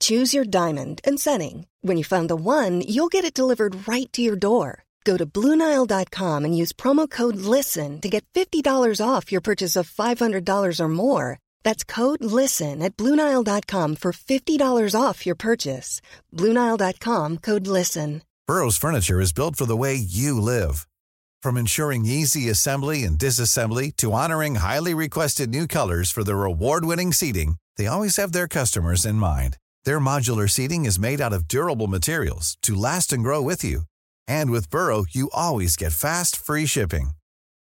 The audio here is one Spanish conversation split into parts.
Choose your diamond and setting. When you find the one, you'll get it delivered right to your door. Go to Bluenile.com and use promo code LISTEN to get $50 off your purchase of $500 or more. That's code LISTEN at Bluenile.com for $50 off your purchase. Bluenile.com code LISTEN. Burrow's Furniture is built for the way you live. From ensuring easy assembly and disassembly to honoring highly requested new colors for their award winning seating, they always have their customers in mind. Their modular seating is made out of durable materials to last and grow with you. And with Burrow, you always get fast, free shipping.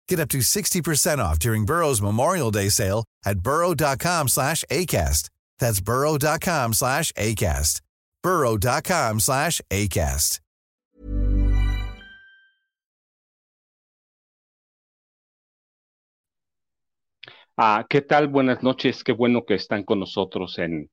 Get up to 60% off during Burrow's Memorial Day sale at burrow.com slash ACAST. That's burrow.com slash ACAST. burrow.com slash ACAST. Ah, ¿qué tal? Buenas noches. Qué bueno que están con nosotros en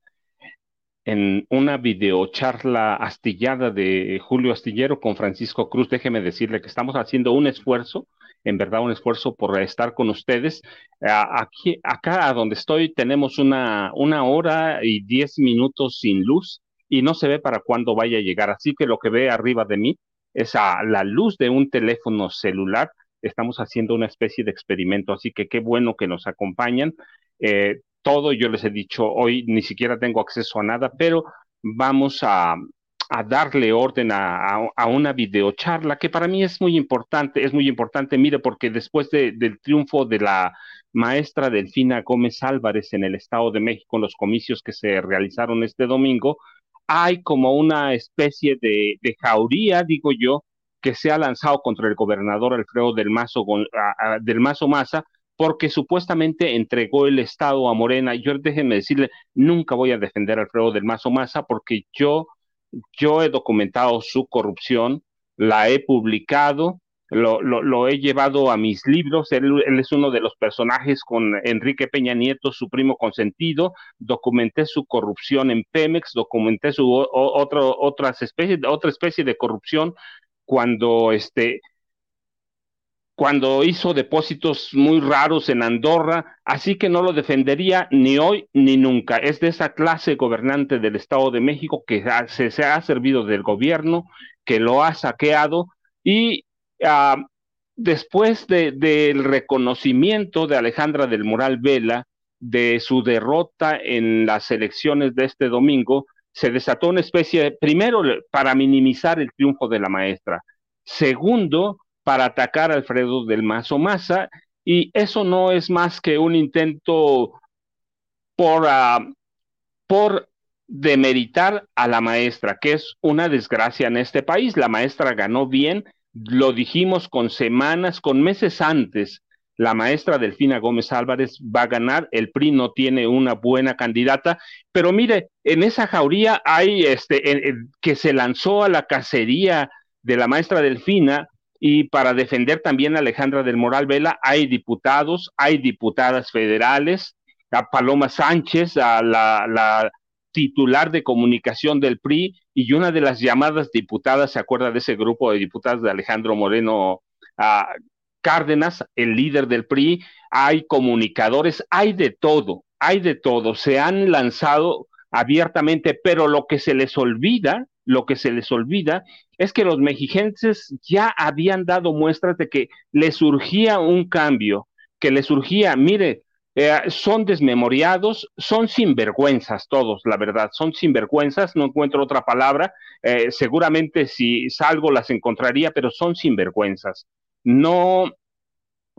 en una videocharla astillada de Julio Astillero con Francisco Cruz. Déjeme decirle que estamos haciendo un esfuerzo, en verdad un esfuerzo por estar con ustedes. Aquí, acá donde estoy tenemos una, una hora y diez minutos sin luz y no se ve para cuándo vaya a llegar. Así que lo que ve arriba de mí es a la luz de un teléfono celular. Estamos haciendo una especie de experimento, así que qué bueno que nos acompañan. Eh, todo, yo les he dicho, hoy ni siquiera tengo acceso a nada, pero vamos a, darle orden a, una videocharla que para mí es muy importante, es muy importante, mire, porque después del triunfo de la maestra Delfina Gómez Álvarez en el Estado de México, en los comicios que se realizaron este domingo, hay como una especie de, de jauría, digo yo, que se ha lanzado contra el gobernador Alfredo del Mazo, del Mazo Maza, porque supuestamente entregó el Estado a Morena. Yo déjenme decirle, nunca voy a defender a Alfredo del Mazo Maza porque yo, yo he documentado su corrupción, la he publicado, lo, lo, he llevado a mis libros. Él, es uno de los personajes con Enrique Peña Nieto, su primo consentido. Documenté su corrupción en Pemex, documenté su otro, otras especies, otra especie de corrupción cuando este, cuando hizo depósitos muy raros en Andorra, así que no lo defendería ni hoy ni nunca. Es de esa clase gobernante del Estado de México que se, ha servido del gobierno, que lo ha saqueado y ah, después del reconocimiento de Alejandra del Moral Vela de su derrota en las elecciones de este domingo, se desató una especie, de, primero, para minimizar el triunfo de la maestra. Segundo, para atacar a Alfredo del Mazo Maza, y eso no es más que un intento por, uh, por demeritar a la maestra, que es una desgracia en este país. La maestra ganó bien, lo dijimos con semanas, con meses antes. La maestra Delfina Gómez Álvarez va a ganar, el PRI no tiene una buena candidata, pero mire, en esa jauría hay este que se lanzó a la cacería de la maestra Delfina, y para defender también a Alejandra del Moral Vela hay diputados, hay diputadas federales, a Paloma Sánchez, a la, titular de comunicación del PRI y una de las llamadas diputadas, ¿se acuerda de ese grupo de diputadas de Alejandro Moreno Cárdenas, el líder del PRI? Hay comunicadores, hay de todo, hay de todo, se han lanzado abiertamente, pero lo que se les olvida, lo que se les olvida es que los mexigenses ya habían dado muestras de que les surgía un cambio, que les surgía, mire, eh, son desmemoriados, son sinvergüenzas todos, la verdad, son sinvergüenzas, no encuentro otra palabra, eh, seguramente si salgo las encontraría, pero son sinvergüenzas. No,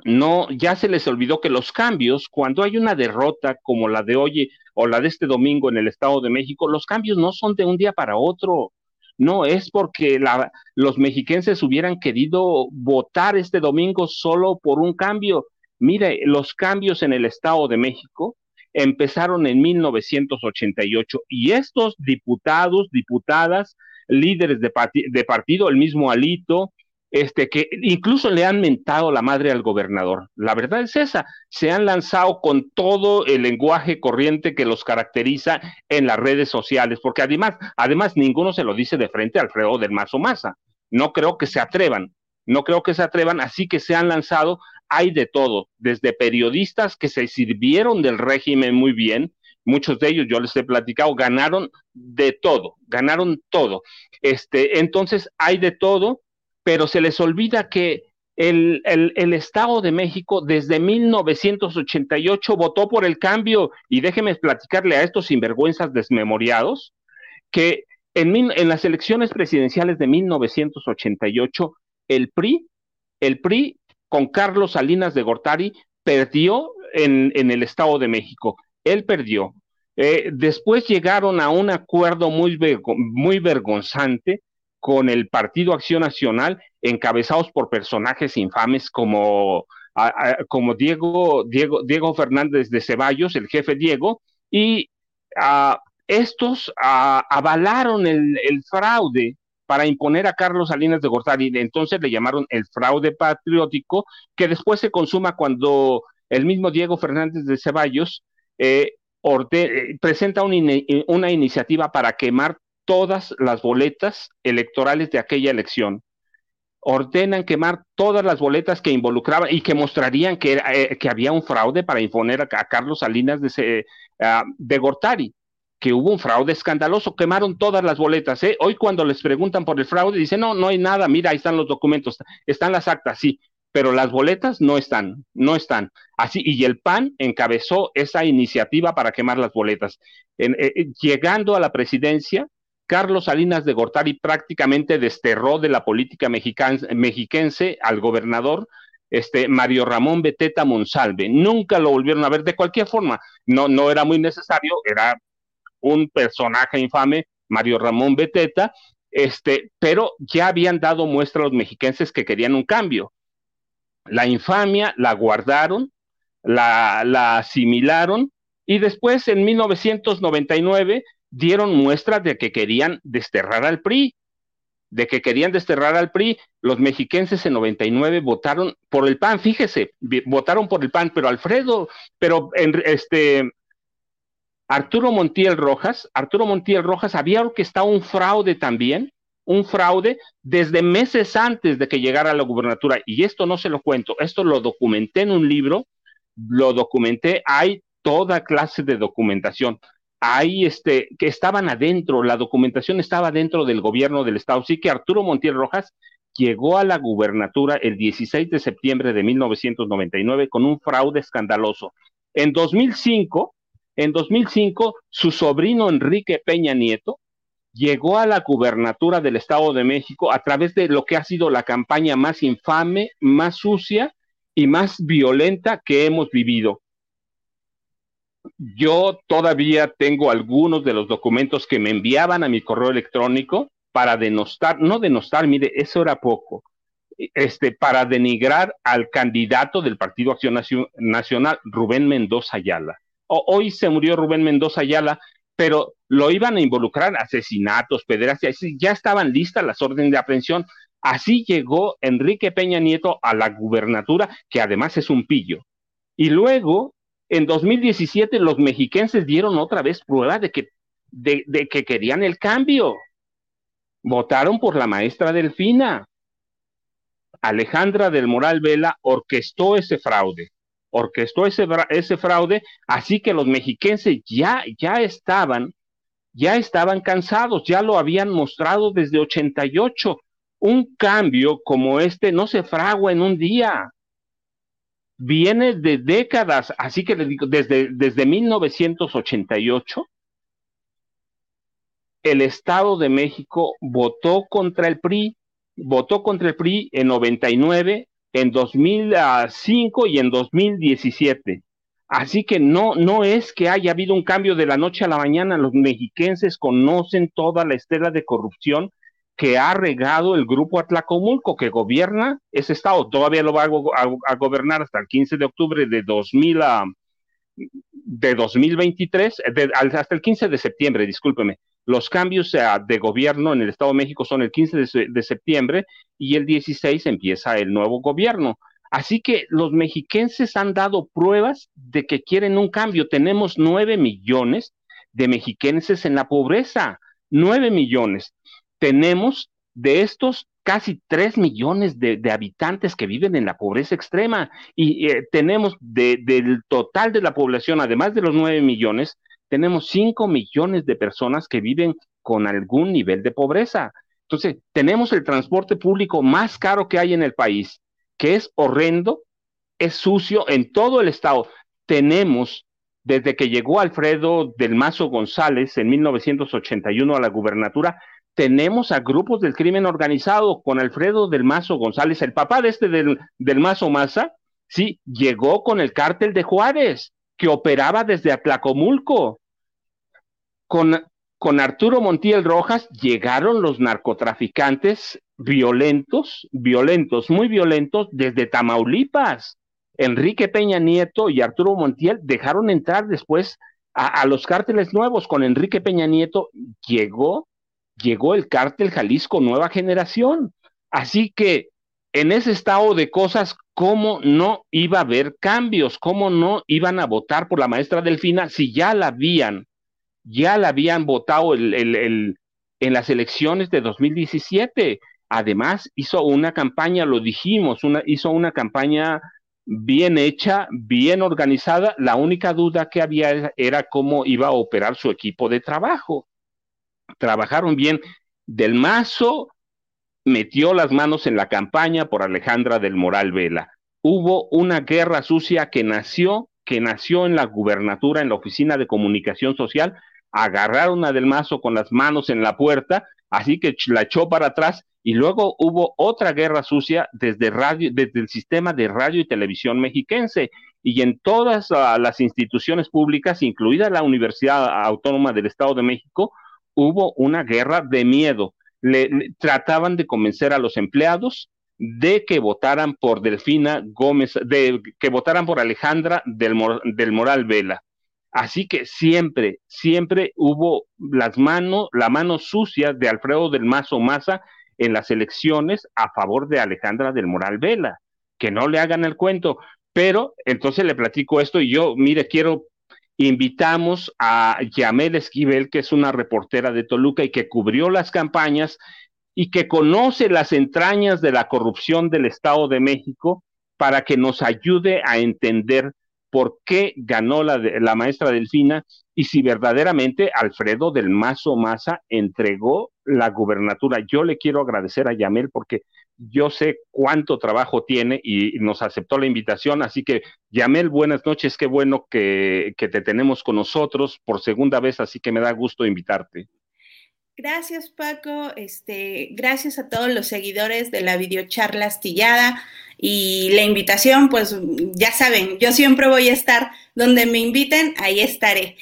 no, ya se les olvidó que los cambios, cuando hay una derrota como la de hoy o la de este domingo en el Estado de México, los cambios no son de un día para otro. No, es porque los mexiquenses hubieran querido votar este domingo solo por un cambio. Mire, los cambios en el Estado de México empezaron en 1988 y estos diputados, diputadas, líderes de, de partido, el mismo Alito, este, que incluso le han mentado la madre al gobernador. La verdad es esa, se han lanzado con todo el lenguaje corriente que los caracteriza en las redes sociales, porque además, además ninguno se lo dice de frente al Alfredo del Mazo Maza. No creo que se atrevan, no creo que se atrevan, así que se han lanzado, hay de todo, desde periodistas que se sirvieron del régimen muy bien, muchos de ellos, yo les he platicado, ganaron de todo, ganaron todo. Este, entonces hay de todo, pero se les olvida que el, Estado de México desde 1988 votó por el cambio, y déjeme platicarle a estos sinvergüenzas desmemoriados, que en, en las elecciones presidenciales de 1988, el PRI, el PRI con Carlos Salinas de Gortari perdió en, el Estado de México. Él perdió. Eh, después llegaron a un acuerdo muy, muy vergonzante con el Partido Acción Nacional, encabezados por personajes infames como, como Diego, Diego, Diego Fernández de Ceballos, el jefe Diego, y estos avalaron el, fraude para imponer a Carlos Salinas de Gortari. Entonces le llamaron el fraude patriótico, que después se consuma cuando el mismo Diego Fernández de Ceballos eh, eh, presenta una iniciativa para quemar todas las boletas electorales de aquella elección. Ordenan quemar todas las boletas que involucraban y que mostrarían que, eh, que había un fraude para imponer a, Carlos Salinas de, uh, de Gortari que hubo un fraude escandaloso, quemaron todas las boletas. ¿eh? Hoy cuando les preguntan por el fraude, dicen, no, no hay nada, mira, ahí están los documentos, están las actas, sí, pero las boletas no están, no están. Así, y el PAN encabezó esa iniciativa para quemar las boletas. Eh, llegando a la presidencia, Carlos Salinas de Gortari prácticamente desterró de la política mexiquense al gobernador este, Mario Ramón Beteta Monsalve. Nunca lo volvieron a ver de cualquier forma. No, no era muy necesario, era un personaje infame, Mario Ramón Beteta, este, pero ya habían dado muestra a los mexiquenses que querían un cambio. La infamia la guardaron, la, la asimilaron y después en 1999 dieron muestras de que querían desterrar al PRI, de que querían desterrar al PRI. Los mexiquenses en 99 votaron por el PAN, fíjese, votaron por el PAN, pero Alfredo, pero en, este Arturo Montiel Rojas, Arturo Montiel Rojas había orquestado un fraude también, un fraude desde meses antes de que llegara a la gubernatura. Y esto no se lo cuento, esto lo documenté en un libro, lo documenté, hay toda clase de documentación ahí este, que estaban adentro, la documentación estaba dentro del gobierno del Estado. Sí que Arturo Montiel Rojas llegó a la gubernatura el 16 de septiembre de 1999 con un fraude escandaloso. En 2005, en 2005, su sobrino Enrique Peña Nieto llegó a la gubernatura del Estado de México a través de lo que ha sido la campaña más infame, más sucia y más violenta que hemos vivido. Yo todavía tengo algunos de los documentos que me enviaban a mi correo electrónico para denostar, no denostar, mire, eso era poco, este, para denigrar al candidato del Partido Acción Nacional, Rubén Mendoza Ayala. hoy se murió Rubén Mendoza Ayala, pero lo iban a involucrar asesinatos, pederastas, ya estaban listas las órdenes de aprehensión. Así llegó Enrique Peña Nieto a la gubernatura, que además es un pillo. Y luego en 2017 los mexiquenses dieron otra vez prueba de que, de, que querían el cambio. Votaron por la maestra Delfina. Alejandra del Moral Vela orquestó ese fraude, orquestó ese, ese fraude, así que los mexiquenses ya, ya estaban, ya estaban cansados, ya lo habían mostrado desde 88. Un cambio como este no se fragua en un día, viene de décadas, así que le digo, desde, desde 1988, el Estado de México votó contra el PRI, votó contra el PRI en 99, en 2005 y en 2017. Así que no, no es que haya habido un cambio de la noche a la mañana. Los mexiquenses conocen toda la estela de corrupción que ha regado el grupo Atlacomulco, que gobierna ese estado, todavía lo va a, gobernar hasta el 15 de octubre de, 2000 a, de 2023, hasta el 15 de septiembre, discúlpeme, Los cambios de gobierno en el Estado de México son el 15 de, septiembre y el 16 empieza el nuevo gobierno. Así que los mexiquenses han dado pruebas de que quieren un cambio. Tenemos nueve millones de mexiquenses en la pobreza, nueve millones. Tenemos de estos casi tres millones de, habitantes que viven en la pobreza extrema y eh, tenemos del total de la población, además de los nueve millones, tenemos cinco millones de personas que viven con algún nivel de pobreza. Entonces, tenemos el transporte público más caro que hay en el país, que es horrendo, es sucio en todo el estado. Tenemos, desde que llegó Alfredo del Mazo González en 1981 a la gubernatura, tenemos a grupos del crimen organizado con Alfredo del Mazo González, el papá de este del, del Mazo Maza, sí, llegó con el cártel de Juárez, que operaba desde Atlacomulco. Con, con Arturo Montiel Rojas llegaron los narcotraficantes violentos, violentos, muy violentos desde Tamaulipas. Enrique Peña Nieto y Arturo Montiel dejaron entrar después a, a los cárteles nuevos. Con Enrique Peña Nieto llegó llegó el cártel Jalisco Nueva Generación. Así que en ese estado de cosas, ¿cómo no iba a haber cambios? ¿Cómo no iban a votar por la maestra Delfina si ya la habían, ya la habían votado el, en las elecciones de 2017? Además, hizo una campaña, lo dijimos, una, hizo una campaña bien hecha, bien organizada. La única duda que había era cómo iba a operar su equipo de trabajo trabajaron bien. Del Mazo metió las manos en la campaña por Alejandra del Moral Vela. Hubo una guerra sucia que nació, que nació en la gubernatura, en la oficina de comunicación social, agarraron a Del Mazo con las manos en la puerta, así que la echó para atrás y luego hubo otra guerra sucia desde radio, desde el sistema de radio y televisión mexiquense y en todas uh, las instituciones públicas, incluida la Universidad Autónoma del Estado de México, hubo una guerra de miedo. Le, trataban de convencer a los empleados de que votaran por Delfina Gómez, de que votaran por Alejandra del, del Moral Vela. Así que siempre, siempre hubo las manos, la mano sucia de Alfredo del Mazo Maza en las elecciones a favor de Alejandra del Moral Vela. Que no le hagan el cuento. Pero entonces le platico esto y yo, mire, quiero invitamos a Yamel Esquivel, que es una reportera de Toluca y que cubrió las campañas y que conoce las entrañas de la corrupción del Estado de México para que nos ayude a entender por qué ganó la, maestra Delfina y si verdaderamente Alfredo del Mazo Maza entregó la gubernatura. Yo le quiero agradecer a Yamel porque yo sé cuánto trabajo tiene y nos aceptó la invitación, así que Yamel, buenas noches, qué bueno que, te tenemos con nosotros por segunda vez, así que me da gusto invitarte. Gracias, Paco. Este, gracias a todos los seguidores de la videocharla astillada y la invitación, pues ya saben, yo siempre voy a estar donde me inviten, ahí estaré.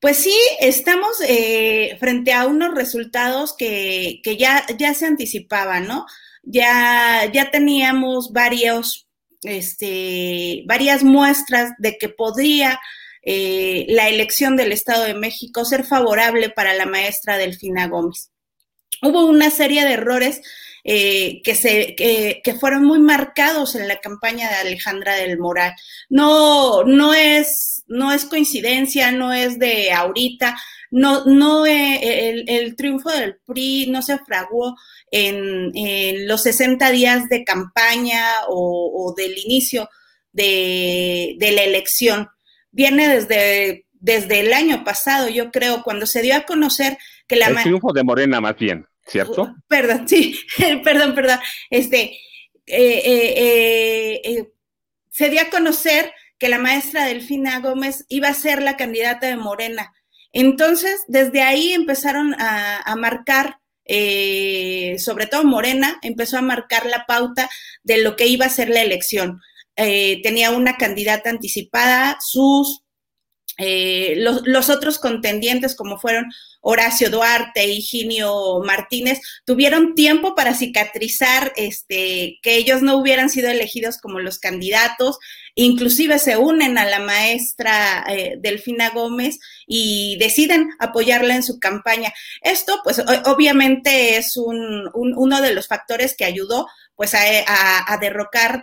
Pues sí, estamos eh, frente a unos resultados que, que ya, ya se anticipaban, ¿no? Ya, ya teníamos varios, este, varias muestras de que podría eh, la elección del Estado de México ser favorable para la maestra Delfina Gómez. Hubo una serie de errores eh, que, se, que, que, fueron muy marcados en la campaña de Alejandra del Moral. No, no, es, no es coincidencia, no es de ahorita, no, no eh, el, el, triunfo del PRI no se fraguó en, los 60 días de campaña o, del inicio de, la elección. Viene desde, desde el año pasado, yo creo, cuando se dio a conocer que la... El triunfo de Morena más bien, ¿cierto? Uh, perdón, sí, perdón, perdón. Este, eh, eh, eh, se dio a conocer que la maestra Delfina Gómez iba a ser la candidata de Morena. Entonces, desde ahí empezaron a, marcar eh, sobre todo Morena, empezó a marcar la pauta de lo que iba a ser la elección. Eh, tenía una candidata anticipada, sus eh, los, otros contendientes, como fueron Horacio Duarte y Ginio Martínez, tuvieron tiempo para cicatrizar este, que ellos no hubieran sido elegidos como los candidatos, inclusive se unen a la maestra eh, Delfina Gómez y deciden apoyarla en su campaña. Esto, pues, obviamente es un, uno de los factores que ayudó pues a, derrocar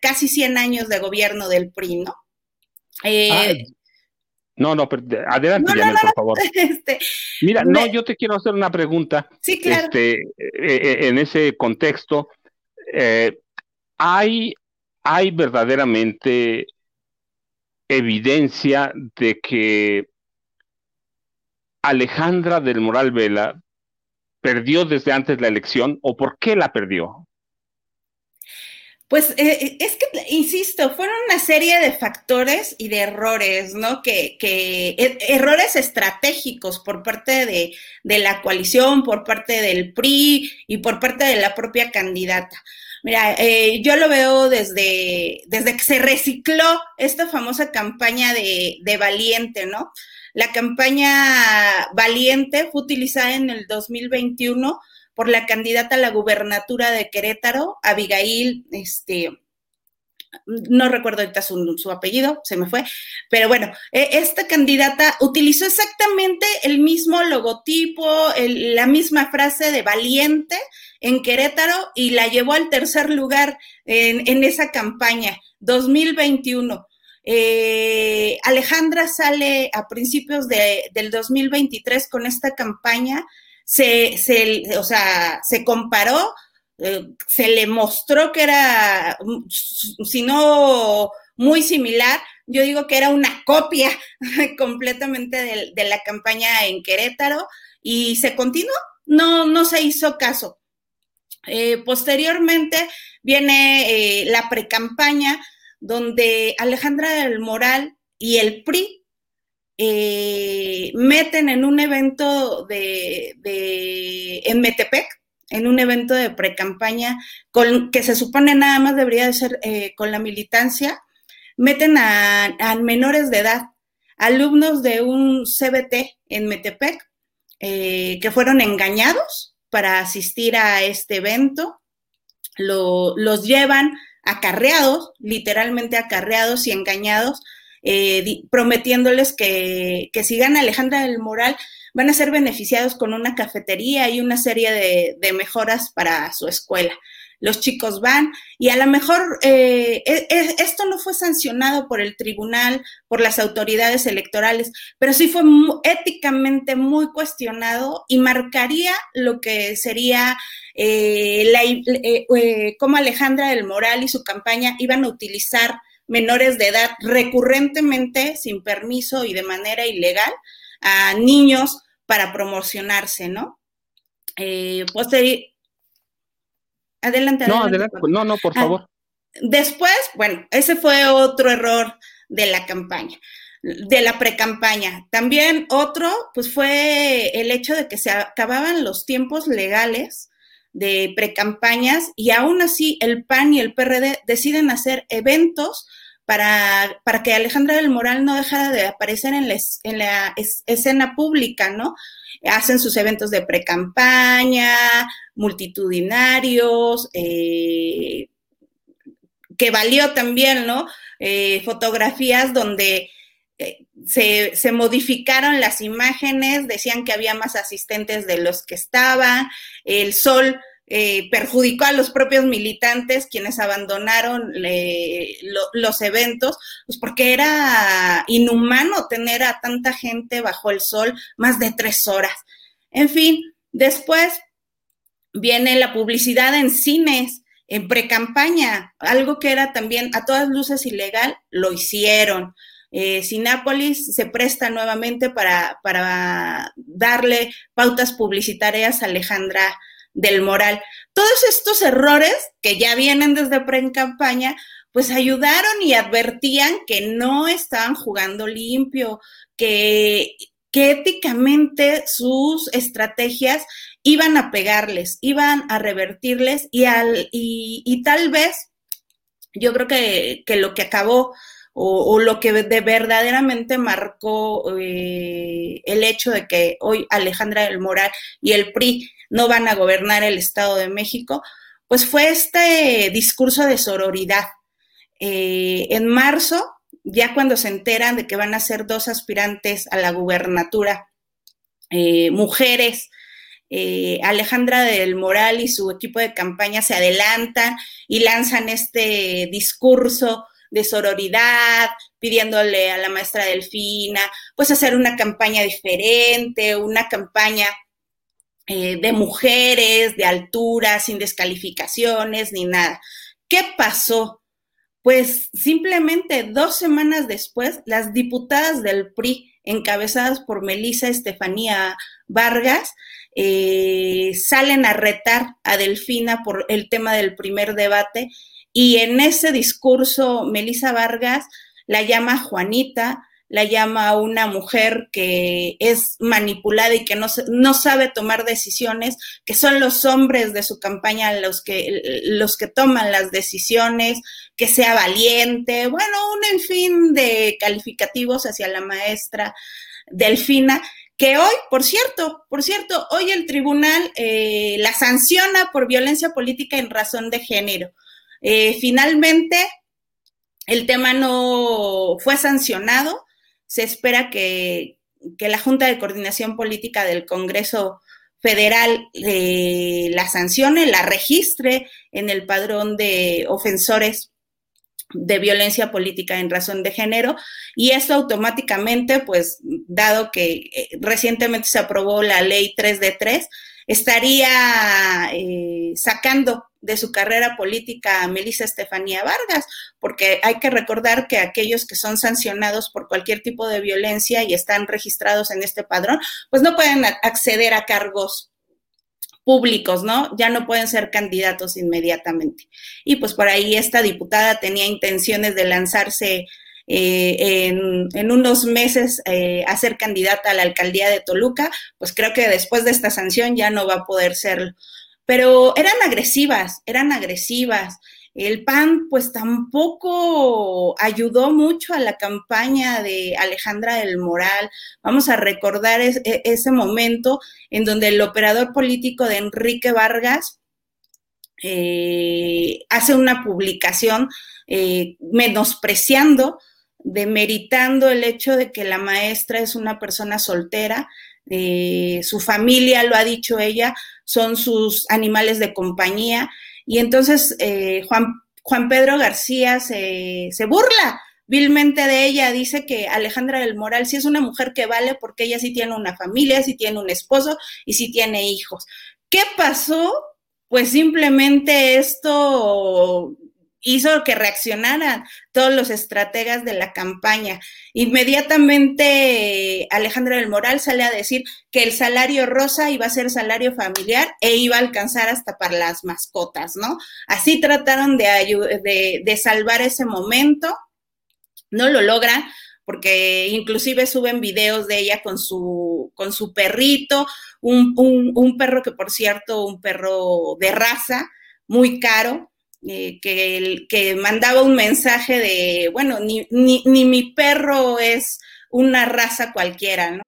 casi 100 años de gobierno del PRI, ¿no? Eh, no, no, adelante, por favor. Este, Mira, no, yo te quiero hacer una pregunta. Sí, claro. Este, eh, eh, en ese contexto, eh, ¿hay, ¿hay verdaderamente evidencia de que Alejandra del Moral Vela perdió desde antes la elección o por qué la perdió? Pues eh, eh, es que, insisto, fueron una serie de factores y de errores, ¿no? Que, que e, errores estratégicos por parte de, de, la coalición, por parte del PRI y por parte de la propia candidata. Mira, eh, yo lo veo desde, desde que se recicló esta famosa campaña de, de Valiente, ¿no? La campaña Valiente fue utilizada en el 2021 por la candidata a la gubernatura de Querétaro, Abigail, este, no recuerdo ahorita su, apellido, se me fue, pero bueno, e, esta candidata utilizó exactamente el mismo logotipo, la misma frase de valiente en Querétaro y la llevó al tercer lugar en, esa campaña, 2021. Eh, Alejandra sale a principios del 2023 con esta campaña se, se, o sea, se comparó, eh, se le mostró que era, si no muy similar, yo digo que era una copia completamente de, la campaña en Querétaro y se continuó, no, no se hizo caso. Eh, posteriormente viene eh, la precampaña donde Alejandra del Moral y el PRI eh, meten en un evento de, en Metepec, en un evento de precampaña, que se supone nada más debería de ser eh, con la militancia, meten a, menores de edad, alumnos de un CBT en Metepec, eh, que fueron engañados para asistir a este evento, los llevan acarreados, literalmente acarreados y engañados eh, prometiéndoles que, que si gana Alejandra del Moral van a ser beneficiados con una cafetería y una serie de, mejoras para su escuela. Los chicos van y a lo mejor eh, e, e, esto no fue sancionado por el tribunal, por las autoridades electorales, pero sí fue éticamente muy cuestionado y marcaría lo que sería eh, la, cómo Alejandra del Moral y su campaña iban a utilizar menores de edad recurrentemente, sin permiso y de manera ilegal, a niños para promocionarse, ¿no? Eh, Adelante, No, adelante. No, no, por ah, favor. después, bueno, ese fue otro error de la campaña, de la precampaña. También otro, pues fue el hecho de que se acababan los tiempos legales de precampañas y aún así el PAN y el PRD deciden hacer eventos para, para que Alejandra del Moral no dejara de aparecer en la, en la escena pública, ¿no? Hacen sus eventos de precampaña, multitudinarios, eh, que valió también, ¿no? Eh, fotografías donde eh, se, se, modificaron las imágenes, decían que había más asistentes de los que estaban, el sol eh, perjudicó a los propios militantes quienes abandonaron eh, los eventos, pues porque era inhumano tener a tanta gente bajo el sol más de tres horas. En fin, después viene la publicidad en cines, en precampaña, algo que era también a todas luces ilegal, lo hicieron. Eh, Sinápolis se presta nuevamente para, para darle pautas publicitarias a Alejandra del moral. Todos estos errores que ya vienen desde pre-campaña, pues ayudaron y advertían que no estaban jugando limpio, que, que éticamente sus estrategias iban a pegarles, iban a revertirles y, al, y, tal vez yo creo que, que, lo que acabó o, lo que de verdaderamente marcó eh, el hecho de que hoy Alejandra del Moral y el PRI no van a gobernar el Estado de México, pues fue este discurso de sororidad. Eh, en marzo, ya cuando se enteran de que van a ser dos aspirantes a la gubernatura, eh, mujeres, Alejandra del Moral y su equipo de campaña se adelantan y lanzan este discurso de sororidad, pidiéndole a la maestra Delfina, pues hacer una campaña diferente, una campaña eh, de mujeres, de altura, sin descalificaciones ni nada. ¿Qué pasó? Pues simplemente dos semanas después, las diputadas del PRI, encabezadas por Melisa Estefanía Vargas, eh, salen a retar a Delfina por el tema del primer debate y en ese discurso, Melissa Vargas la llama Juanita, la llama una mujer que es manipulada y que no, no sabe tomar decisiones, que son los hombres de su campaña los que, los que toman las decisiones, que sea valiente, bueno, un en fin de calificativos hacia la maestra Delfina, que hoy, por cierto, por cierto, hoy el tribunal eh, la sanciona por violencia política en razón de género. Eh, finalmente, el tema no fue sancionado. Se espera que, la Junta de Coordinación Política del Congreso Federal eh, la sancione, la registre en el padrón de ofensores de violencia política en razón de género y esto automáticamente, pues, dado que eh, recientemente se aprobó la ley 3 de 3, estaría sacando de su carrera política a Melissa Estefanía Vargas, porque hay que recordar que aquellos que son sancionados por cualquier tipo de violencia y están registrados en este padrón, pues no pueden acceder a cargos públicos, ¿no? Ya no pueden ser candidatos inmediatamente. Y pues por ahí esta diputada tenía intenciones de lanzarse eh, en, unos meses eh, a ser candidata a la alcaldía de Toluca, pues creo que después de esta sanción ya no va a poder serlo pero eran agresivas, eran agresivas. El PAN pues tampoco ayudó mucho a la campaña de Alejandra del Moral. Vamos a recordar e, ese momento en donde el operador político de Enrique Vargas eh, hace una publicación eh, menospreciando, demeritando el hecho de que la maestra es una persona soltera, eh, su familia, lo ha dicho ella, son sus animales de compañía. Y entonces eh, Juan, Juan Pedro García se, se burla vilmente de ella, dice que Alejandra del Moral sí es una mujer que vale porque ella sí tiene una familia, sí tiene un esposo y sí tiene hijos. ¿Qué pasó? Pues simplemente esto hizo que reaccionaran todos los estrategas de la campaña. Inmediatamente Alejandra del Moral sale a decir que el salario rosa iba a ser salario familiar e iba a alcanzar hasta para las mascotas, ¿no? Así trataron de, de, salvar ese momento. No lo logran porque inclusive suben videos de ella con su, con su perrito, un, un perro que por cierto, un perro de raza, muy caro, eh, que, que mandaba un mensaje de, bueno, ni, ni, ni mi perro es una raza cualquiera, ¿no?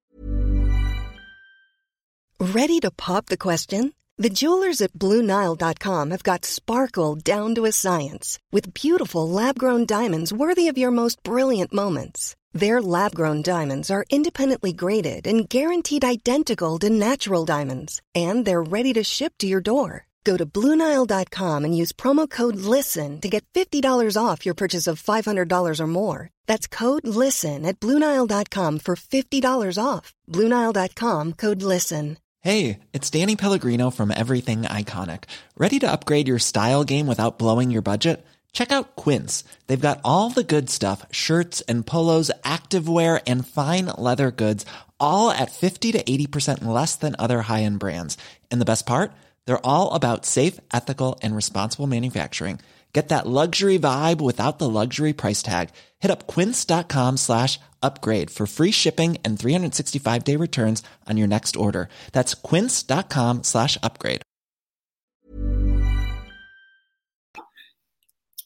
Ready to pop the question? The jewelers at BlueNile.com have got sparkle down to a science with beautiful lab-grown diamonds worthy of your most brilliant moments. Their lab-grown diamonds are independently graded and guaranteed identical to natural diamonds, and they're ready to ship to your door. Go to Bluenile.com and use promo code LISTEN to get $50 off your purchase of $500 or more. That's code LISTEN at Bluenile.com for $50 off. Bluenile.com code LISTEN. Hey, it's Danny Pellegrino from Everything Iconic. Ready to upgrade your style game without blowing your budget? Check out Quince. They've got all the good stuff shirts and polos, activewear, and fine leather goods, all at 50 to 80% less than other high end brands. And the best part? They're all about safe, ethical, and responsible manufacturing. Get that luxury vibe without the luxury price tag. Hit up quince.com slash upgrade for free shipping and 365 day returns on your next order. That's quince.com slash upgrade.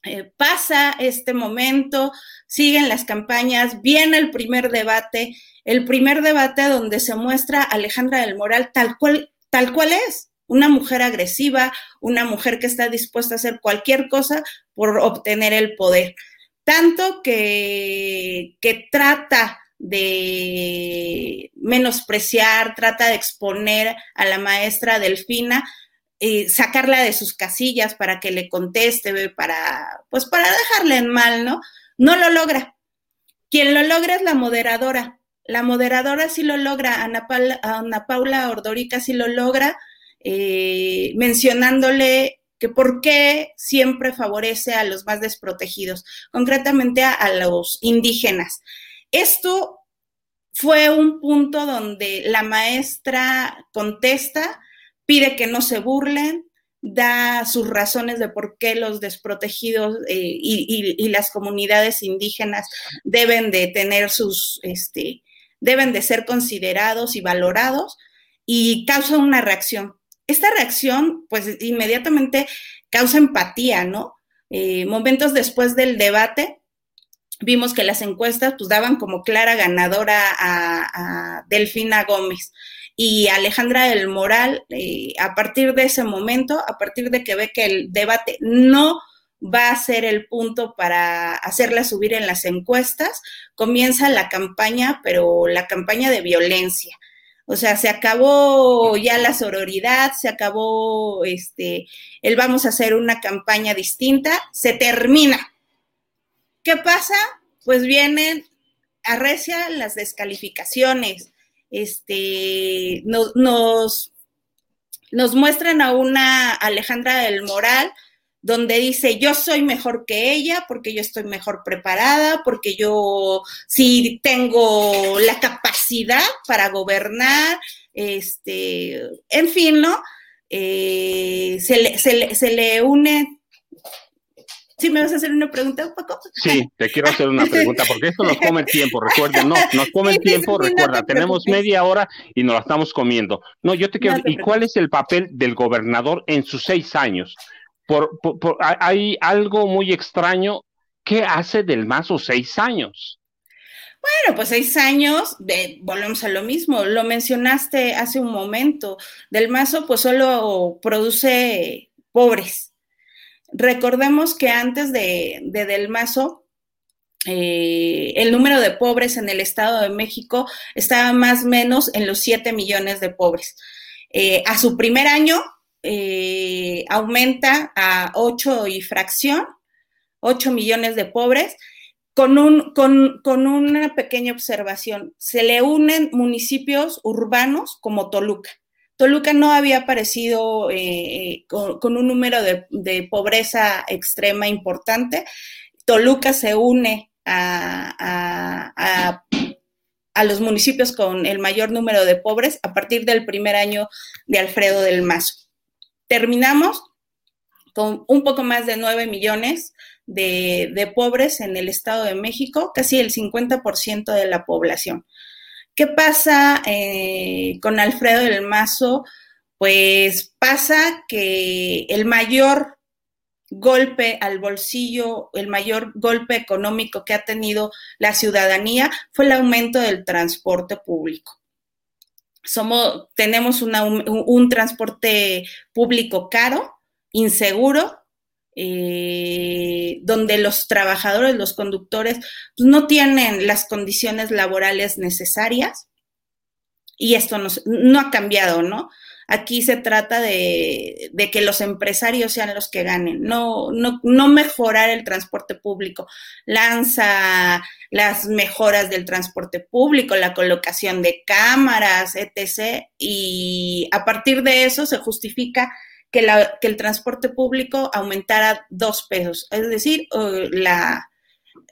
eh, pasa este momento, siguen las campañas, viene el primer debate, el primer debate donde se muestra Alejandra del Moral tal cual, tal cual es, una mujer agresiva, una mujer que está dispuesta a hacer cualquier cosa por obtener el poder. Tanto que, que trata de menospreciar, trata de exponer a la maestra Delfina, eh, sacarla de sus casillas para que le conteste, para, pues para dejarle en mal, ¿no? No lo logra. Quien lo logra es la moderadora. La moderadora sí lo logra, Ana Paula, Ordorica sí lo logra, eh, mencionándole que por qué siempre favorece a los más desprotegidos, concretamente a los indígenas. Esto fue un punto donde la maestra contesta, pide que no se burlen, da sus razones de por qué los desprotegidos eh, y, las comunidades indígenas deben de tener sus, este, deben de ser considerados y valorados y causa una reacción. Esta reacción, pues inmediatamente causa empatía, ¿no? Eh, momentos después del debate, vimos que las encuestas pues daban como clara ganadora a, Delfina Gómez y Alejandra del Moral, eh, a partir de ese momento, a partir de que ve que el debate no va a ser el punto para hacerla subir en las encuestas, comienza la campaña, pero la campaña de violencia. O sea, se acabó ya la sororidad, se acabó este, el vamos a hacer una campaña distinta, se termina ¿Qué pasa? Pues vienen, arrecia las descalificaciones, este, nos, nos, nos muestran a una Alejandra del Moral donde dice yo soy mejor que ella porque yo estoy mejor preparada, porque yo sí tengo la capacidad para gobernar, este, en fin, ¿no? Eh, se, le, se, se, le, une ¿Sí me vas a hacer una pregunta, Paco? Sí, te quiero hacer una pregunta, porque esto nos come el tiempo, recuerda, no, nos come el tiempo, recuerda, tenemos media hora y nos la estamos comiendo. No, yo te quiero, ¿y cuál es el papel del gobernador en sus seis años? Por, hay algo muy extraño, ¿qué hace del Mazo seis años? Bueno, pues seis años, volvemos a lo mismo, lo mencionaste hace un momento, del Mazo pues solo produce pobres, Recordemos que antes de, Del Mazo, eh, el número de pobres en el Estado de México estaba más o menos en los 7 millones de pobres. Eh, a su primer año eh, aumenta a 8 y fracción, 8 millones de pobres, con, un, con, con una pequeña observación. Se le unen municipios urbanos como Toluca. Toluca no había aparecido eh, con, un número de, pobreza extrema importante. Toluca se une a, los municipios con el mayor número de pobres a partir del primer año de Alfredo del Mazo. Terminamos con un poco más de 9 millones de, pobres en el Estado de México, casi el 50% de la población. ¿Qué pasa eh, con Alfredo del Mazo? Pues pasa que el mayor golpe al bolsillo, el mayor golpe económico que ha tenido la ciudadanía fue el aumento del transporte público. Somos, tenemos un transporte público caro, inseguro, eh, donde los trabajadores, los conductores, pues, no tienen las condiciones laborales necesarias y esto no, ha cambiado, ¿no? Aquí se trata de, que los empresarios sean los que ganen, no, no, no mejorar el transporte público. Lanza las mejoras del transporte público, la colocación de cámaras, etc. Y a partir de eso se justifica que, el transporte público aumentara dos pesos. Es decir, la,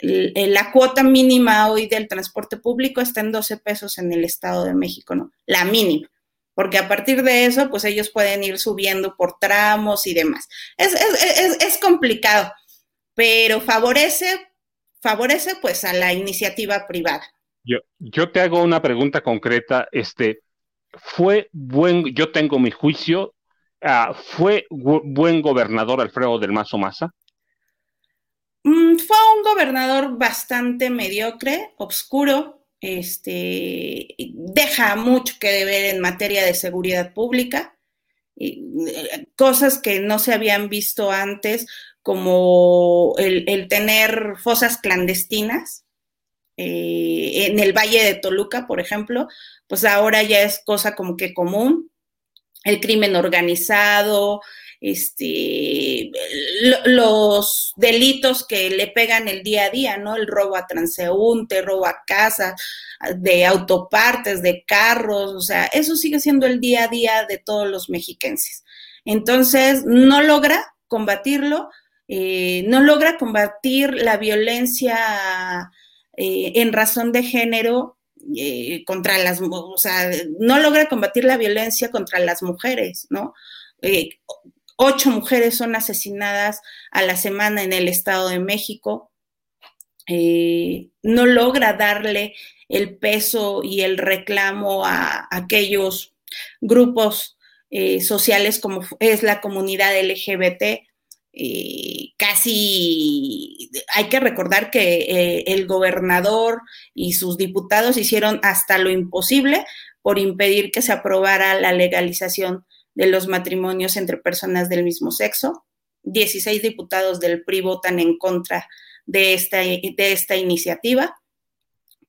la cuota mínima hoy del transporte público está en 12 pesos en el Estado de México, ¿no? La mínima. Porque a partir de eso, pues ellos pueden ir subiendo por tramos y demás. Es, es complicado, pero favorece, favorece pues a la iniciativa privada. Yo, yo te hago una pregunta concreta. Este, fue buen, yo tengo mi juicio, Ah, ¿Fue buen gobernador Alfredo del Mazo Maza? Mm, fue un gobernador bastante mediocre, obscuro, este, deja mucho que deber en materia de seguridad pública, eh, cosas que no se habían visto antes, como el, tener fosas clandestinas eh, en el Valle de Toluca, por ejemplo, pues ahora ya es cosa como que común, el crimen organizado, este, los delitos que le pegan el día a día, ¿no? El robo a transeúnte, robo a casa, de autopartes, de carros, o sea, eso sigue siendo el día a día de todos los mexiquenses. Entonces, no logra combatirlo, eh, no logra combatir la violencia eh, en razón de género eh, contra las, o sea, no logra combatir la violencia contra las mujeres, ¿no? Ocho mujeres son asesinadas a la semana en el Estado de México. Eh, no logra darle el peso y el reclamo a, aquellos grupos eh, sociales como es la comunidad LGBT. Eh, casi hay que recordar que el gobernador y sus diputados hicieron hasta lo imposible por impedir que se aprobara la legalización de los matrimonios entre personas del mismo sexo. 16 diputados del PRI votan en contra de esta, de esta iniciativa.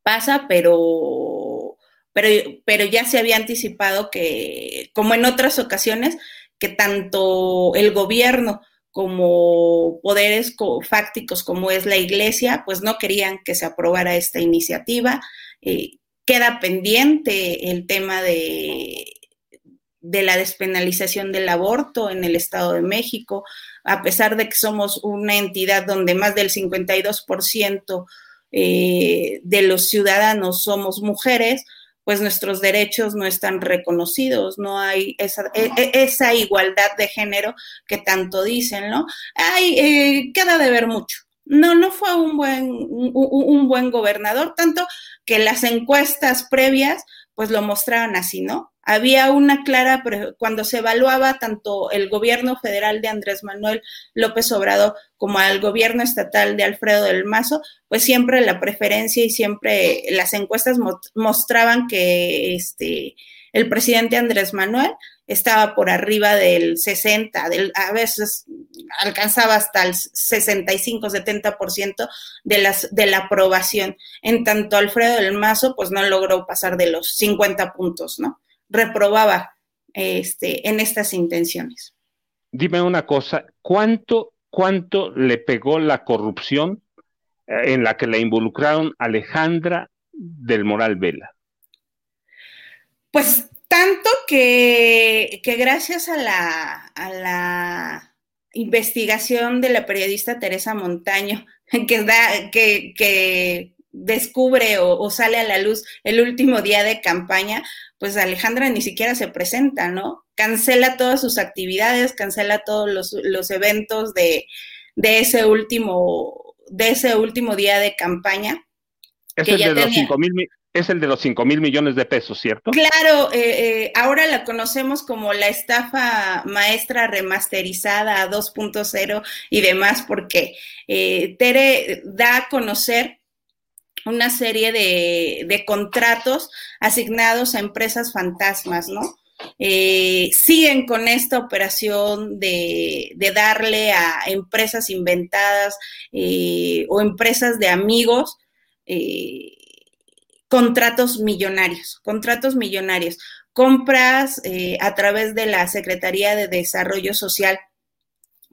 Pasa, pero, pero, pero ya se había anticipado que, como en otras ocasiones, que tanto el gobierno como poderes fácticos como es la iglesia, pues no querían que se aprobara esta iniciativa. Eh, queda pendiente el tema de de la despenalización del aborto en el Estado de México, a pesar de que somos una entidad donde más del 52% eh, de los ciudadanos somos mujeres, pues nuestros derechos no están reconocidos, no hay esa, e, e, igualdad de género que tanto dicen, ¿no? Hay, eh, queda de ver mucho. No, no fue un buen, un buen gobernador, tanto que las encuestas previas pues lo mostraban así, ¿no? había una clara, cuando se evaluaba tanto el gobierno federal de Andrés Manuel López Obrador como al gobierno estatal de Alfredo del Mazo, pues siempre la preferencia y siempre las encuestas mostraban que este, el presidente Andrés Manuel estaba por arriba del 60, del, a veces alcanzaba hasta el 65-70% de, las, de la aprobación. En tanto, Alfredo del Mazo, pues no logró pasar de los 50 puntos, ¿no? reprobaba este, en estas intenciones. Dime una cosa, ¿cuánto, cuánto le pegó la corrupción eh, en la que le involucraron Alejandra del Moral Vela? Pues tanto que, que gracias a la, a la investigación de la periodista Teresa Montaño, que, da, que, que descubre o, sale a la luz el último día de campaña, pues Alejandra ni siquiera se presenta, ¿no? Cancela todas sus actividades, cancela todos los, eventos de, ese último, de ese último día de campaña. Es el, de los cinco mil, es el de los 5 mil millones de pesos, ¿cierto? Claro, eh, eh, ahora la conocemos como la estafa maestra remasterizada a 2.0 y demás, porque eh, Tere da a conocer una serie de, contratos asignados a empresas fantasmas, ¿no? Eh, siguen con esta operación de, darle a empresas inventadas o empresas de amigos contratos millonarios, contratos millonarios, compras a través de la Secretaría de Desarrollo Social,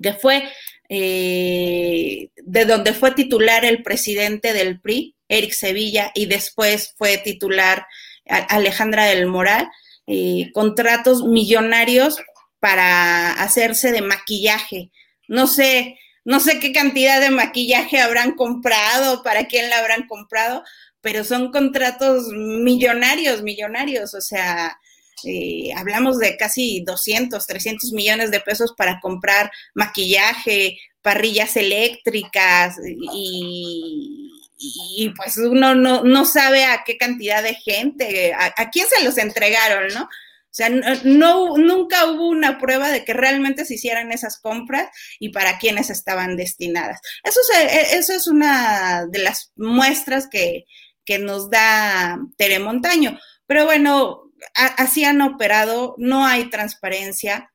que fue de donde fue titular el presidente del PRI, Eric Sevilla, y después fue titular Alejandra del Moral, eh, contratos millonarios para hacerse de maquillaje. No sé, no sé qué cantidad de maquillaje habrán comprado, para quién la habrán comprado, pero son contratos millonarios, millonarios, o sea, eh, hablamos de casi 200, 300 millones de pesos para comprar maquillaje, parrillas eléctricas y, y pues uno no, sabe a qué cantidad de gente, a, quién se los entregaron, ¿no? O sea, no, nunca hubo una prueba de que realmente se hicieran esas compras y para quiénes estaban destinadas. Eso es, e, eso es una de las muestras que, que nos da Teremontaño. Pero bueno, así han operado, no hay transparencia.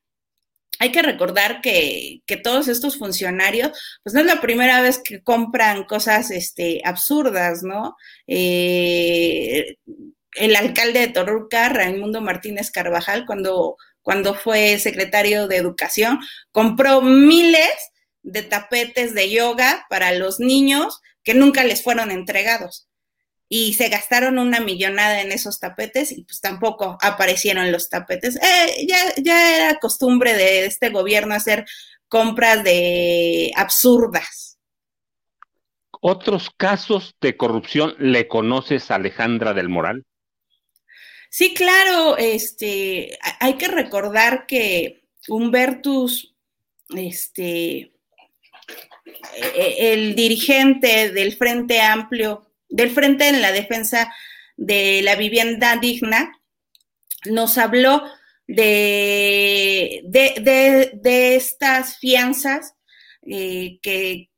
Hay que recordar que, que, todos estos funcionarios, pues no es la primera vez que compran cosas este, absurdas, ¿no? Eh, el alcalde de Torruca, Raimundo Martínez Carvajal, cuando, cuando fue secretario de Educación, compró miles de tapetes de yoga para los niños que nunca les fueron entregados. Y se gastaron una millonada en esos tapetes y pues tampoco aparecieron los tapetes. Eh, ya, ya era costumbre de este gobierno hacer compras de absurdas. ¿Otros casos de corrupción le conoces a Alejandra del Moral? Sí, claro, este, hay que recordar que Humbertus, este, e-, el dirigente del Frente Amplio, del Frente en la defensa de la vivienda digna, nos habló de, de, estas fianzas eh, que,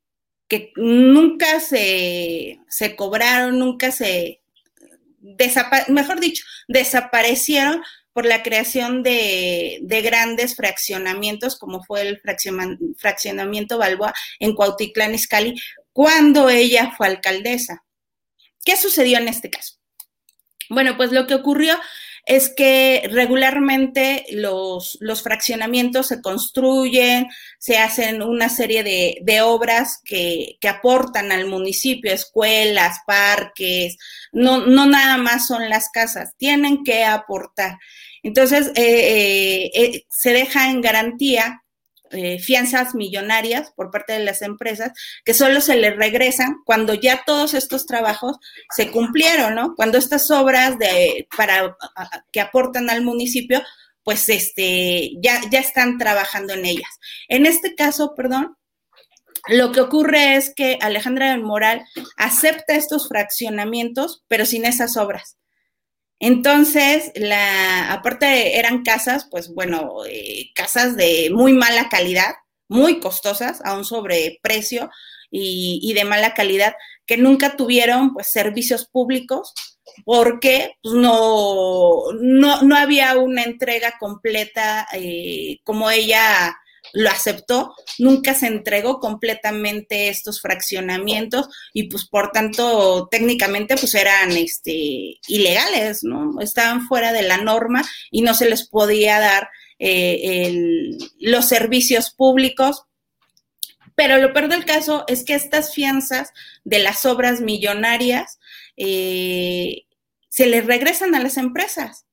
que, nunca se, se cobraron, nunca se, mejor dicho, desaparecieron por la creación de, grandes fraccionamientos, como fue el fraccionamiento Balboa en Cuautitlán Izcalli, cuando ella fue alcaldesa. ¿Qué sucedió en este caso? Bueno, pues lo que ocurrió es que regularmente los, fraccionamientos se construyen, se hacen una serie de, obras que, aportan al municipio, escuelas, parques, no, no nada más son las casas, tienen que aportar. Entonces, eh, eh, eh, se deja en garantía eh, fianzas millonarias por parte de las empresas que solo se les regresan cuando ya todos estos trabajos se cumplieron, ¿no? Cuando estas obras de, para, que aportan al municipio, pues este, ya, ya están trabajando en ellas. En este caso, perdón, lo que ocurre es que Alejandra del Moral acepta estos fraccionamientos, pero sin esas obras. Entonces, la, aparte eran casas, pues bueno, eh, casas de muy mala calidad, muy costosas, a un sobreprecio y, de mala calidad, que nunca tuvieron pues servicios públicos porque pues, no, no, no, había una entrega completa eh, como ella lo aceptó, nunca se entregó completamente estos fraccionamientos y pues por tanto técnicamente pues eran este, ilegales, ¿no? Estaban fuera de la norma y no se les podía dar eh, los servicios públicos. Pero lo peor del caso es que estas fianzas de las obras millonarias eh, se les regresan a las empresas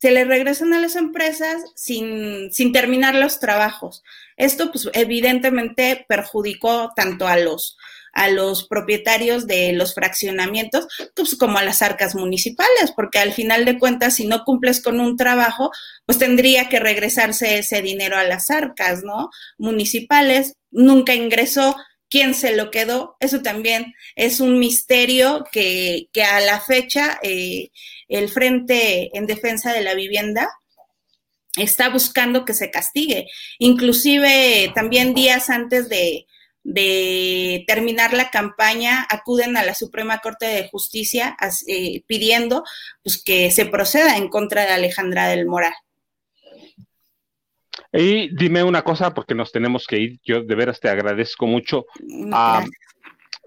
se le regresan a las empresas sin, sin terminar los trabajos. Esto, pues, evidentemente perjudicó tanto a los, a los propietarios de los fraccionamientos, pues, como a las arcas municipales, porque al final de cuentas, si no cumples con un trabajo, pues tendría que regresarse ese dinero a las arcas, ¿no? Municipales, nunca ingresó. ¿Quién se lo quedó? Eso también es un misterio que, que a la fecha eh, el Frente en Defensa de la Vivienda está buscando que se castigue. Inclusive también días antes de, terminar la campaña, acuden a la Suprema Corte de Justicia eh, pidiendo pues, que se proceda en contra de Alejandra del Moral. Y dime una cosa, porque nos tenemos que ir. Yo de veras te agradezco mucho. Ah,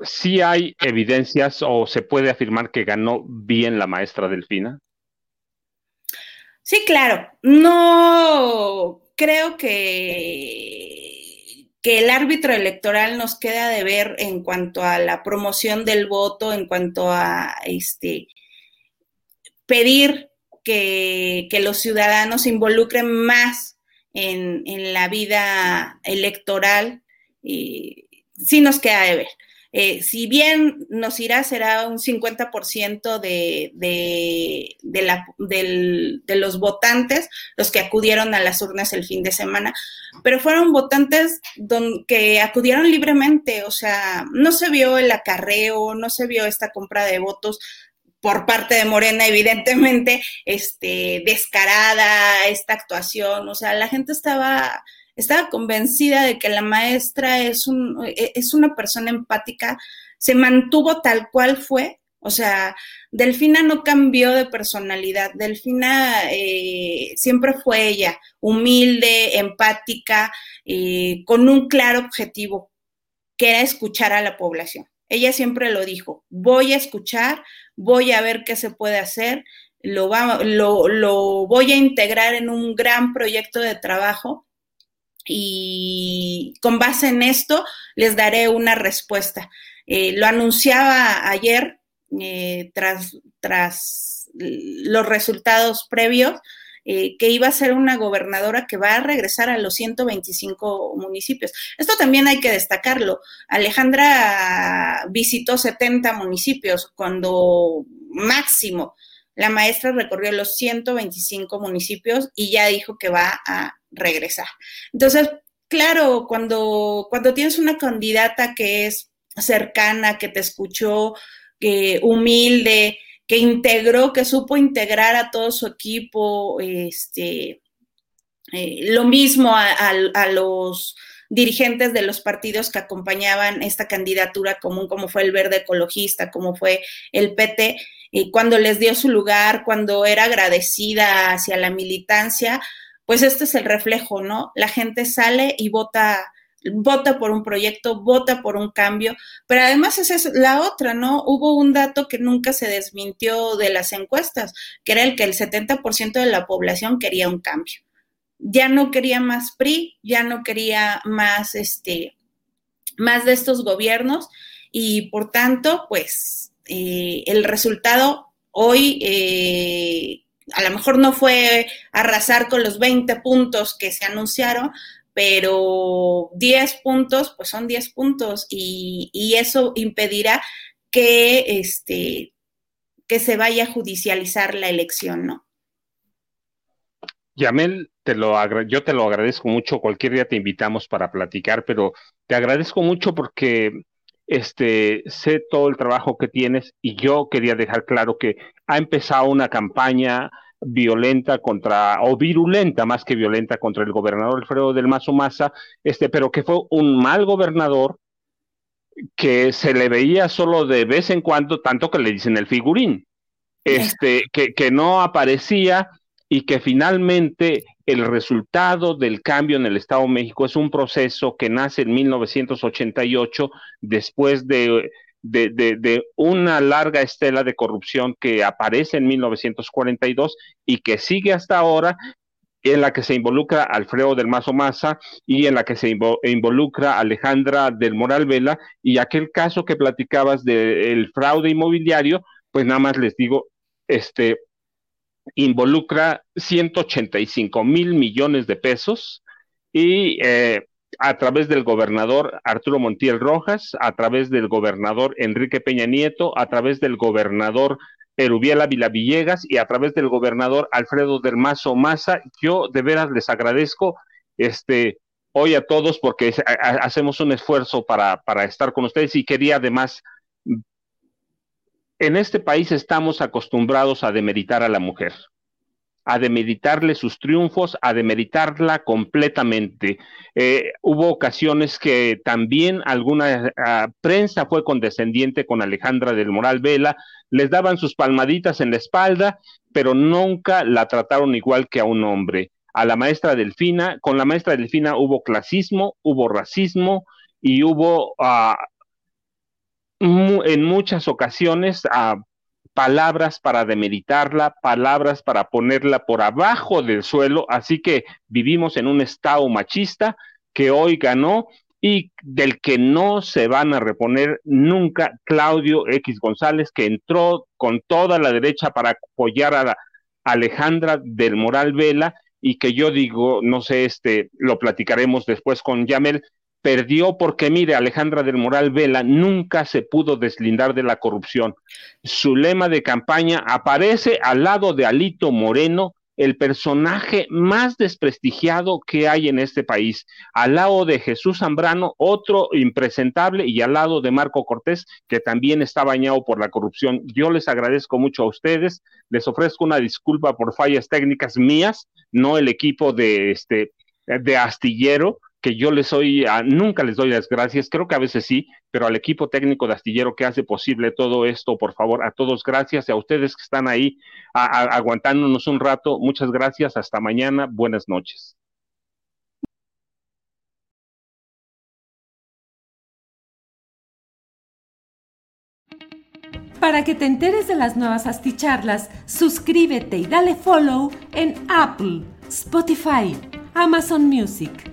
¿sí hay evidencias o se puede afirmar que ganó bien la maestra Delfina? Sí, claro. No creo que, que el árbitro electoral nos queda de ver en cuanto a la promoción del voto, en cuanto a este pedir que, los ciudadanos se involucren más en, la vida electoral. Y sí nos queda de ver. Eh, si bien nos irá, será un 50% de, de, de, la, de, los votantes los que acudieron a las urnas el fin de semana, pero fueron votantes que acudieron libremente, o sea, no se vio el acarreo, no se vio esta compra de votos por parte de Morena, evidentemente, este, descarada esta actuación. O sea, la gente estaba, estaba convencida de que la maestra es, un, e, es una persona empática, se mantuvo tal cual fue. O sea, Delfina no cambió de personalidad. Delfina eh, siempre fue ella, humilde, empática, eh, con un claro objetivo, que era escuchar a la población. Ella siempre lo dijo, voy a escuchar, voy a ver qué se puede hacer, lo, lo, voy a integrar en un gran proyecto de trabajo y con base en esto les daré una respuesta. Eh, lo anunciaba ayer eh, tras, tras los resultados previos eh, que iba a ser una gobernadora que va a regresar a los 125 municipios. Esto también hay que destacarlo. Alejandra visitó 70 municipios cuando máximo la maestra recorrió los 125 municipios y ya dijo que va a regresar. Entonces, claro, cuando, cuando tienes una candidata que es cercana, que te escuchó, que humilde, que integró, que supo integrar a todo su equipo, este, eh, lo mismo a, los dirigentes de los partidos que acompañaban esta candidatura común, como fue el Verde Ecologista, como fue el PT, y cuando les dio su lugar, cuando era agradecida hacia la militancia, pues este es el reflejo, ¿no? La gente sale y vota vota por un proyecto, vota por un cambio, pero además esa es la otra, ¿no? Hubo un dato que nunca se desmintió de las encuestas, que era el que el 70% de la población quería un cambio. Ya no quería más PRI, ya no quería más, este, más de estos gobiernos y por tanto, pues eh, el resultado hoy eh, a lo mejor no fue arrasar con los 20 puntos que se anunciaron, pero 10 puntos, pues son 10 puntos y, eso impedirá que, este, que se vaya a judicializar la elección, ¿no? Yamel, te lo yo te lo agradezco mucho. Cualquier día te invitamos para platicar, pero te agradezco mucho porque este, sé todo el trabajo que tienes y yo quería dejar claro que ha empezado una campaña violenta contra, o virulenta más que violenta contra el gobernador Alfredo del Mazo Maza, este, pero que fue un mal gobernador que se le veía solo de vez en cuando, tanto que le dicen el figurín, este, que, que no aparecía y que finalmente el resultado del cambio en el Estado de México es un proceso que nace en 1988 después de de, una larga estela de corrupción que aparece en 1942 y que sigue hasta ahora en la que se involucra Alfredo del Mazo Maza y en la que se involucra Alejandra del Moral Vela. Y aquel caso que platicabas del fraude inmobiliario, pues nada más les digo, este involucra 185 mil millones de pesos y eh, a través del gobernador Arturo Montiel Rojas, a través del gobernador Enrique Peña Nieto, a través del gobernador Erubiel Ávila Villegas y a través del gobernador Alfredo del Mazo Maza. Yo de veras les agradezco este hoy a todos porque hacemos un esfuerzo para, para estar con ustedes y quería además en este país estamos acostumbrados a demeritar a la mujer a demeritarle sus triunfos, a demeritarla completamente. Eh, hubo ocasiones que también alguna ah, prensa fue condescendiente con Alejandra del Moral Vela, les daban sus palmaditas en la espalda, pero nunca la trataron igual que a un hombre. A la maestra Delfina, con la maestra Delfina hubo clasismo, hubo racismo y hubo ah, en muchas ocasiones uh, palabras para demeritarla, palabras para ponerla por abajo del suelo, así que vivimos en un estado machista que hoy ganó y del que no se van a reponer nunca Claudio X González, que entró con toda la derecha para apoyar a Alejandra del Moral Vela. Y que yo digo, no sé, este, lo platicaremos después con Yamel, perdió porque, mire, Alejandra del Moral Vela nunca se pudo deslindar de la corrupción. Su lema de campaña aparece al lado de Alito Moreno el personaje más desprestigiado que hay en este país. Al lado de Jesús Zambrano, otro impresentable, y al lado de Marco Cortés, que también está bañado por la corrupción. Yo les agradezco mucho a ustedes, les ofrezco una disculpa por fallas técnicas mías, no el equipo de este de astillero, que yo les soy, nunca les doy las gracias, creo que a veces sí, pero al equipo técnico de Astillero que hace posible todo esto, por favor, a todos gracias y a ustedes que están ahí aguantándonos un rato, muchas gracias, hasta mañana, buenas noches. Para que te enteres de las nuevas asticharlas, suscríbete y dale follow en Apple, Spotify, Amazon Music.